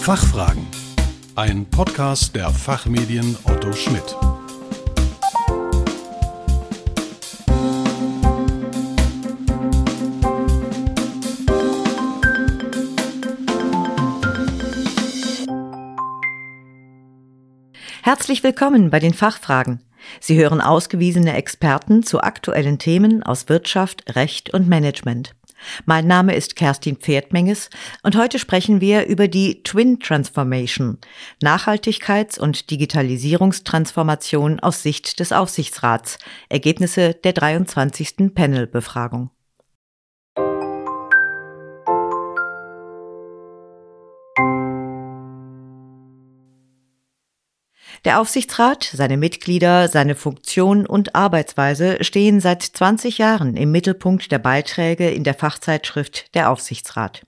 Fachfragen. Ein Podcast der Fachmedien Otto Schmidt. Herzlich willkommen bei den Fachfragen. Sie hören ausgewiesene Experten zu aktuellen Themen aus Wirtschaft, Recht und Management. Mein Name ist Kerstin Pferdmenges und heute sprechen wir über die Twin Transformation, Nachhaltigkeits- und Digitalisierungstransformation aus Sicht des Aufsichtsrats, Ergebnisse der 23. Panel-Befragung. Der Aufsichtsrat, seine Mitglieder, seine Funktion und Arbeitsweise stehen seit 20 Jahren im Mittelpunkt der Beiträge in der Fachzeitschrift Der Aufsichtsrat.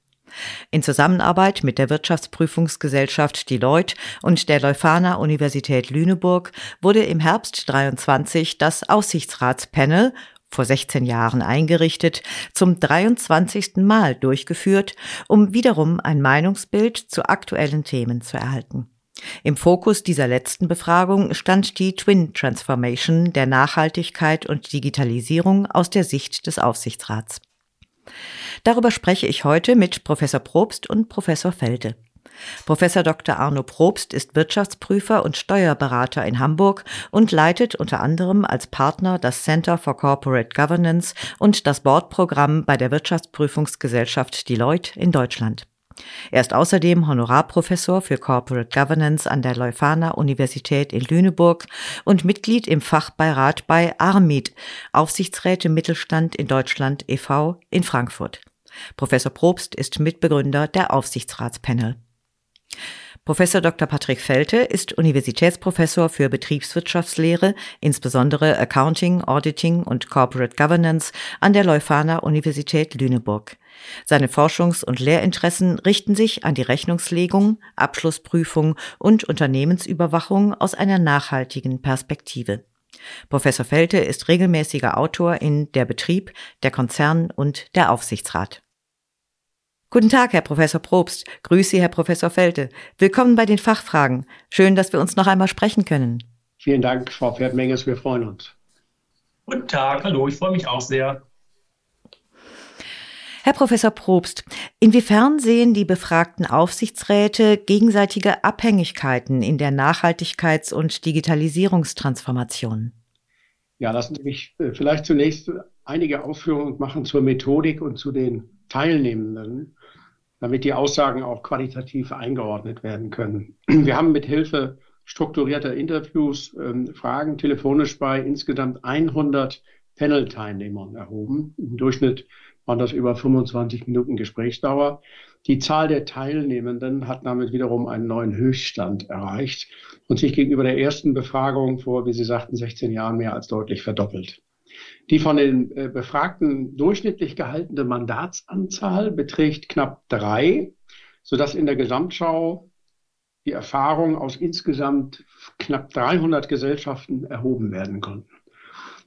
In Zusammenarbeit mit der Wirtschaftsprüfungsgesellschaft Deloitte und der Leuphana Universität Lüneburg wurde im Herbst 23 das Aussichtsratspanel vor 16 Jahren eingerichtet, zum 23. Mal durchgeführt, um wiederum ein Meinungsbild zu aktuellen Themen zu erhalten. Im Fokus dieser letzten Befragung stand die Twin Transformation der Nachhaltigkeit und Digitalisierung aus der Sicht des Aufsichtsrats. Darüber spreche ich heute mit Professor Probst und Professor Felde. Professor Dr. Arno Probst ist Wirtschaftsprüfer und Steuerberater in Hamburg und leitet unter anderem als Partner das Center for Corporate Governance und das Bordprogramm bei der Wirtschaftsprüfungsgesellschaft Deloitte in Deutschland. Er ist außerdem Honorarprofessor für Corporate Governance an der Leuphana Universität in Lüneburg und Mitglied im Fachbeirat bei ARMID, Aufsichtsräte Mittelstand in Deutschland e.V. in Frankfurt. Professor Probst ist Mitbegründer der Aufsichtsratspanel. Professor Dr. Patrick Felte ist Universitätsprofessor für Betriebswirtschaftslehre, insbesondere Accounting, Auditing und Corporate Governance an der Leuphana Universität Lüneburg. Seine Forschungs- und Lehrinteressen richten sich an die Rechnungslegung, Abschlussprüfung und Unternehmensüberwachung aus einer nachhaltigen Perspektive. Professor Felte ist regelmäßiger Autor in Der Betrieb, der Konzern und der Aufsichtsrat. Guten Tag, Herr Professor Probst. Grüße Sie, Herr Professor Felte. Willkommen bei den Fachfragen. Schön, dass wir uns noch einmal sprechen können. Vielen Dank, Frau Pferdmenges. Wir freuen uns. Guten Tag, hallo, ich freue mich auch sehr. Herr Professor Probst, inwiefern sehen die befragten Aufsichtsräte gegenseitige Abhängigkeiten in der Nachhaltigkeits- und Digitalisierungstransformation? Ja, lassen Sie mich äh, vielleicht zunächst einige Ausführungen machen zur Methodik und zu den Teilnehmenden damit die Aussagen auch qualitativ eingeordnet werden können. Wir haben mit Hilfe strukturierter Interviews ähm, Fragen telefonisch bei insgesamt 100 Panel-Teilnehmern erhoben. Im Durchschnitt waren das über 25 Minuten Gesprächsdauer. Die Zahl der Teilnehmenden hat damit wiederum einen neuen Höchststand erreicht und sich gegenüber der ersten Befragung vor, wie Sie sagten, 16 Jahren mehr als deutlich verdoppelt. Die von den äh, Befragten durchschnittlich gehaltene Mandatsanzahl beträgt knapp drei, sodass in der Gesamtschau die Erfahrung aus insgesamt knapp 300 Gesellschaften erhoben werden konnten.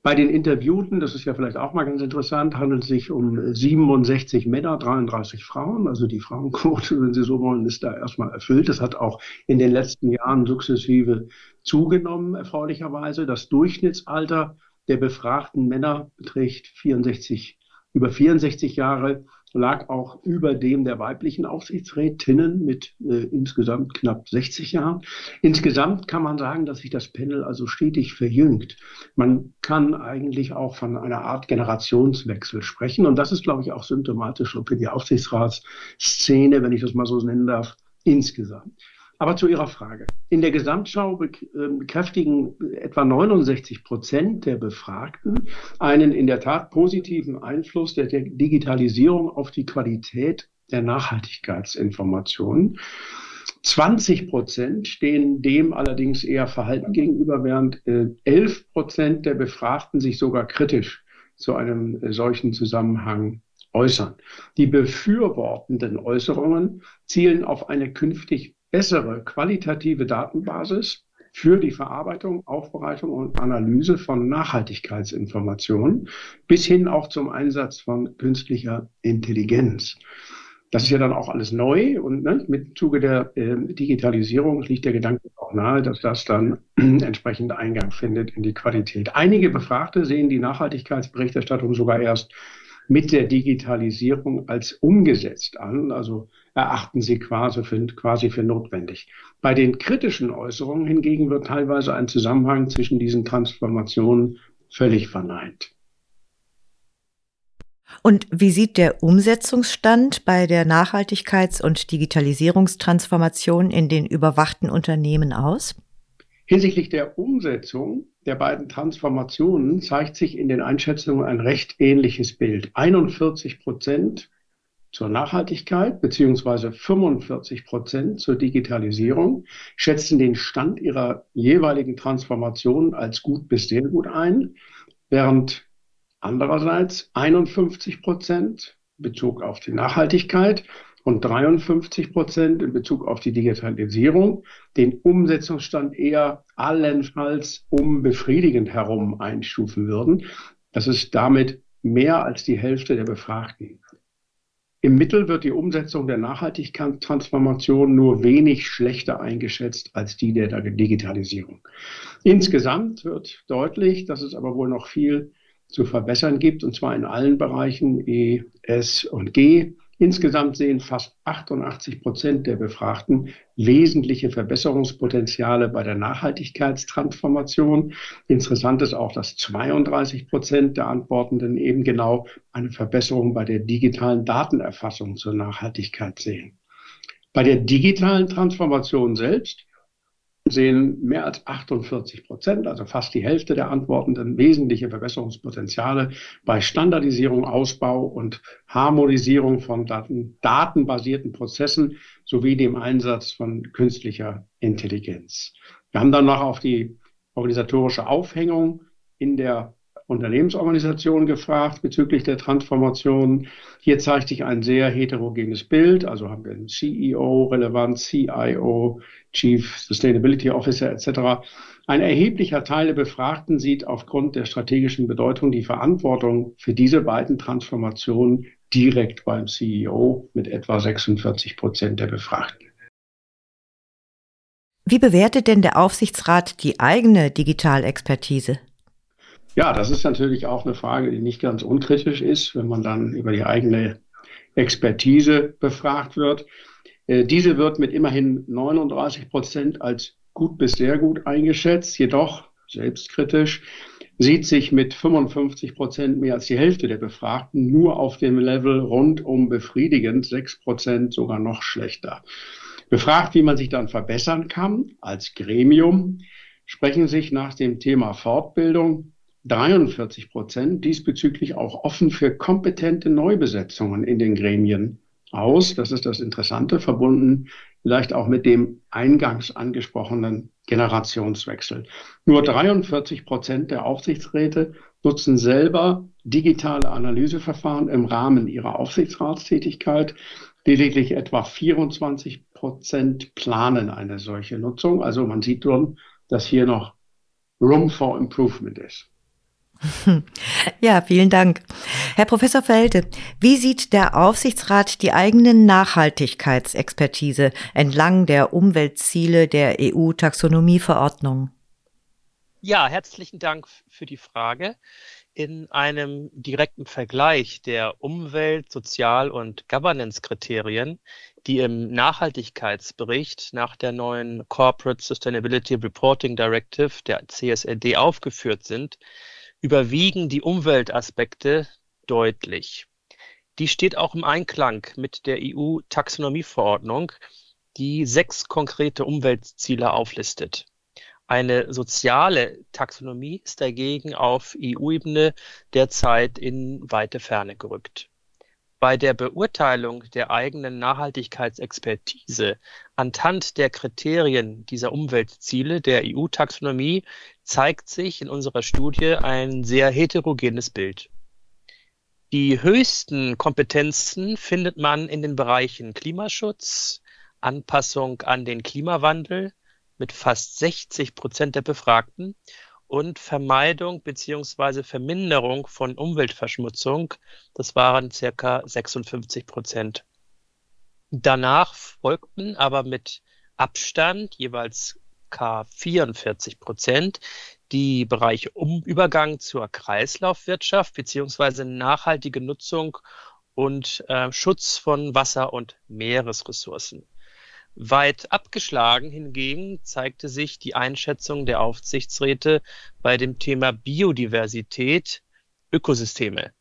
Bei den Interviewten, das ist ja vielleicht auch mal ganz interessant, handelt es sich um 67 Männer, 33 Frauen. Also die Frauenquote, wenn Sie so wollen, ist da erstmal erfüllt. Das hat auch in den letzten Jahren sukzessive zugenommen, erfreulicherweise. Das Durchschnittsalter der befragten Männer beträgt 64, über 64 Jahre, lag auch über dem der weiblichen Aufsichtsrätinnen mit äh, insgesamt knapp 60 Jahren. Insgesamt kann man sagen, dass sich das Panel also stetig verjüngt. Man kann eigentlich auch von einer Art Generationswechsel sprechen. Und das ist, glaube ich, auch symptomatisch für die Aufsichtsratsszene, wenn ich das mal so nennen darf, insgesamt. Aber zu Ihrer Frage. In der Gesamtschau ähm, bekräftigen etwa 69 Prozent der Befragten einen in der Tat positiven Einfluss der Digitalisierung auf die Qualität der Nachhaltigkeitsinformationen. 20 Prozent stehen dem allerdings eher verhalten gegenüber, während 11 äh, Prozent der Befragten sich sogar kritisch zu einem äh, solchen Zusammenhang äußern. Die befürwortenden Äußerungen zielen auf eine künftig bessere qualitative Datenbasis für die Verarbeitung, Aufbereitung und Analyse von Nachhaltigkeitsinformationen bis hin auch zum Einsatz von künstlicher Intelligenz. Das ist ja dann auch alles neu und ne, mit Zuge der äh, Digitalisierung liegt der Gedanke auch nahe, dass das dann entsprechend Eingang findet in die Qualität. Einige Befragte sehen die Nachhaltigkeitsberichterstattung sogar erst mit der Digitalisierung als umgesetzt an, also erachten sie quasi für, quasi für notwendig. Bei den kritischen Äußerungen hingegen wird teilweise ein Zusammenhang zwischen diesen Transformationen völlig verneint. Und wie sieht der Umsetzungsstand bei der Nachhaltigkeits- und Digitalisierungstransformation in den überwachten Unternehmen aus? Hinsichtlich der Umsetzung der beiden Transformationen zeigt sich in den Einschätzungen ein recht ähnliches Bild. 41 Prozent zur Nachhaltigkeit beziehungsweise 45 Prozent zur Digitalisierung schätzen den Stand ihrer jeweiligen Transformation als gut bis sehr gut ein, während Andererseits 51 Prozent Bezug auf die Nachhaltigkeit und 53 Prozent in Bezug auf die Digitalisierung den Umsetzungsstand eher allenfalls um befriedigend herum einstufen würden. Das ist damit mehr als die Hälfte der Befragten. Im Mittel wird die Umsetzung der Nachhaltigkeitstransformation nur wenig schlechter eingeschätzt als die der Digitalisierung. Insgesamt wird deutlich, dass es aber wohl noch viel zu verbessern gibt, und zwar in allen Bereichen E, S und G. Insgesamt sehen fast 88 Prozent der Befragten wesentliche Verbesserungspotenziale bei der Nachhaltigkeitstransformation. Interessant ist auch, dass 32 Prozent der Antwortenden eben genau eine Verbesserung bei der digitalen Datenerfassung zur Nachhaltigkeit sehen. Bei der digitalen Transformation selbst sehen mehr als 48 Prozent, also fast die Hälfte der Antwortenden, wesentliche Verbesserungspotenziale bei Standardisierung, Ausbau und Harmonisierung von Daten, datenbasierten Prozessen sowie dem Einsatz von künstlicher Intelligenz. Wir haben dann noch auf die organisatorische Aufhängung in der Unternehmensorganisationen gefragt bezüglich der Transformation. Hier zeigt sich ein sehr heterogenes Bild. Also haben wir einen CEO relevant, CIO, Chief Sustainability Officer etc. Ein erheblicher Teil der Befragten sieht aufgrund der strategischen Bedeutung die Verantwortung für diese beiden Transformationen direkt beim CEO mit etwa 46 Prozent der Befragten. Wie bewertet denn der Aufsichtsrat die eigene Digitalexpertise? Ja, das ist natürlich auch eine Frage, die nicht ganz unkritisch ist, wenn man dann über die eigene Expertise befragt wird. Äh, diese wird mit immerhin 39 Prozent als gut bis sehr gut eingeschätzt, jedoch selbstkritisch sieht sich mit 55 Prozent mehr als die Hälfte der Befragten nur auf dem Level rundum befriedigend, 6 Prozent sogar noch schlechter. Befragt, wie man sich dann verbessern kann als Gremium, sprechen sich nach dem Thema Fortbildung 43 Prozent diesbezüglich auch offen für kompetente Neubesetzungen in den Gremien aus. Das ist das Interessante, verbunden vielleicht auch mit dem eingangs angesprochenen Generationswechsel. Nur 43 Prozent der Aufsichtsräte nutzen selber digitale Analyseverfahren im Rahmen ihrer Aufsichtsratstätigkeit. Lediglich etwa 24 Prozent planen eine solche Nutzung. Also man sieht schon, dass hier noch Room for Improvement ist. Ja, vielen Dank. Herr Professor Felde, wie sieht der Aufsichtsrat die eigene Nachhaltigkeitsexpertise entlang der Umweltziele der EU-Taxonomieverordnung? Ja, herzlichen Dank für die Frage. In einem direkten Vergleich der Umwelt-, Sozial- und Governance-Kriterien, die im Nachhaltigkeitsbericht nach der neuen Corporate Sustainability Reporting Directive, der CSRD, aufgeführt sind, überwiegen die Umweltaspekte deutlich. Die steht auch im Einklang mit der EU-Taxonomieverordnung, die sechs konkrete Umweltziele auflistet. Eine soziale Taxonomie ist dagegen auf EU-Ebene derzeit in weite Ferne gerückt. Bei der Beurteilung der eigenen Nachhaltigkeitsexpertise anhand der Kriterien dieser Umweltziele der EU-Taxonomie zeigt sich in unserer Studie ein sehr heterogenes Bild. Die höchsten Kompetenzen findet man in den Bereichen Klimaschutz, Anpassung an den Klimawandel mit fast 60 Prozent der Befragten und Vermeidung beziehungsweise Verminderung von Umweltverschmutzung. Das waren circa 56 Prozent. Danach folgten aber mit Abstand jeweils K44 Prozent die Bereiche um Übergang zur Kreislaufwirtschaft beziehungsweise nachhaltige Nutzung und äh, Schutz von Wasser- und Meeresressourcen. Weit abgeschlagen hingegen zeigte sich die Einschätzung der Aufsichtsräte bei dem Thema Biodiversität, Ökosysteme.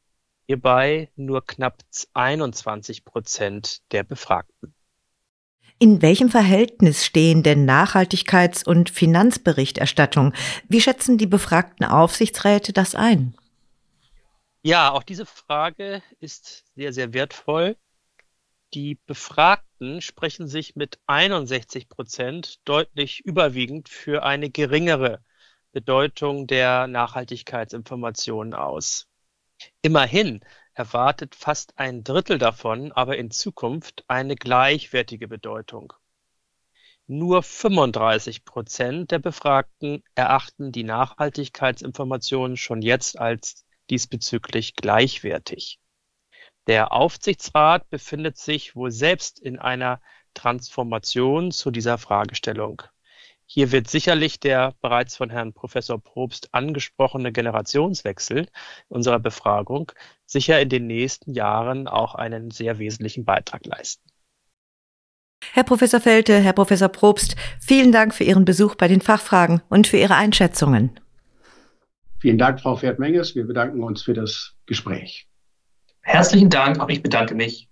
Hierbei nur knapp 21 Prozent der Befragten. In welchem Verhältnis stehen denn Nachhaltigkeits- und Finanzberichterstattung? Wie schätzen die befragten Aufsichtsräte das ein? Ja, auch diese Frage ist sehr, sehr wertvoll. Die Befragten sprechen sich mit 61 Prozent deutlich überwiegend für eine geringere Bedeutung der Nachhaltigkeitsinformationen aus. Immerhin erwartet fast ein Drittel davon aber in Zukunft eine gleichwertige Bedeutung. Nur 35 Prozent der Befragten erachten die Nachhaltigkeitsinformationen schon jetzt als diesbezüglich gleichwertig. Der Aufsichtsrat befindet sich wohl selbst in einer Transformation zu dieser Fragestellung. Hier wird sicherlich der bereits von Herrn Professor Probst angesprochene Generationswechsel unserer Befragung sicher in den nächsten Jahren auch einen sehr wesentlichen Beitrag leisten. Herr Professor Felte, Herr Professor Probst, vielen Dank für Ihren Besuch bei den Fachfragen und für Ihre Einschätzungen. Vielen Dank, Frau Pferd-Menges. Wir bedanken uns für das Gespräch. Herzlichen Dank, auch ich bedanke mich.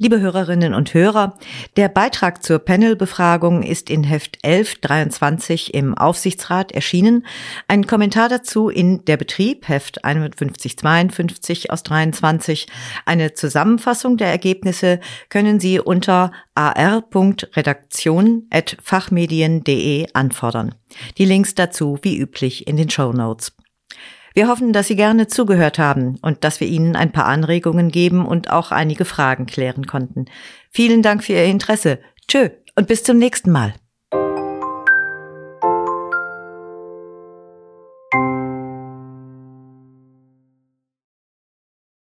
Liebe Hörerinnen und Hörer, der Beitrag zur Panelbefragung ist in Heft 1123 im Aufsichtsrat erschienen. Ein Kommentar dazu in Der Betrieb, Heft 5152 aus 23. Eine Zusammenfassung der Ergebnisse können Sie unter ar.redaktion.fachmedien.de anfordern. Die Links dazu wie üblich in den Show Notes. Wir hoffen, dass Sie gerne zugehört haben und dass wir Ihnen ein paar Anregungen geben und auch einige Fragen klären konnten. Vielen Dank für Ihr Interesse. Tschö und bis zum nächsten Mal.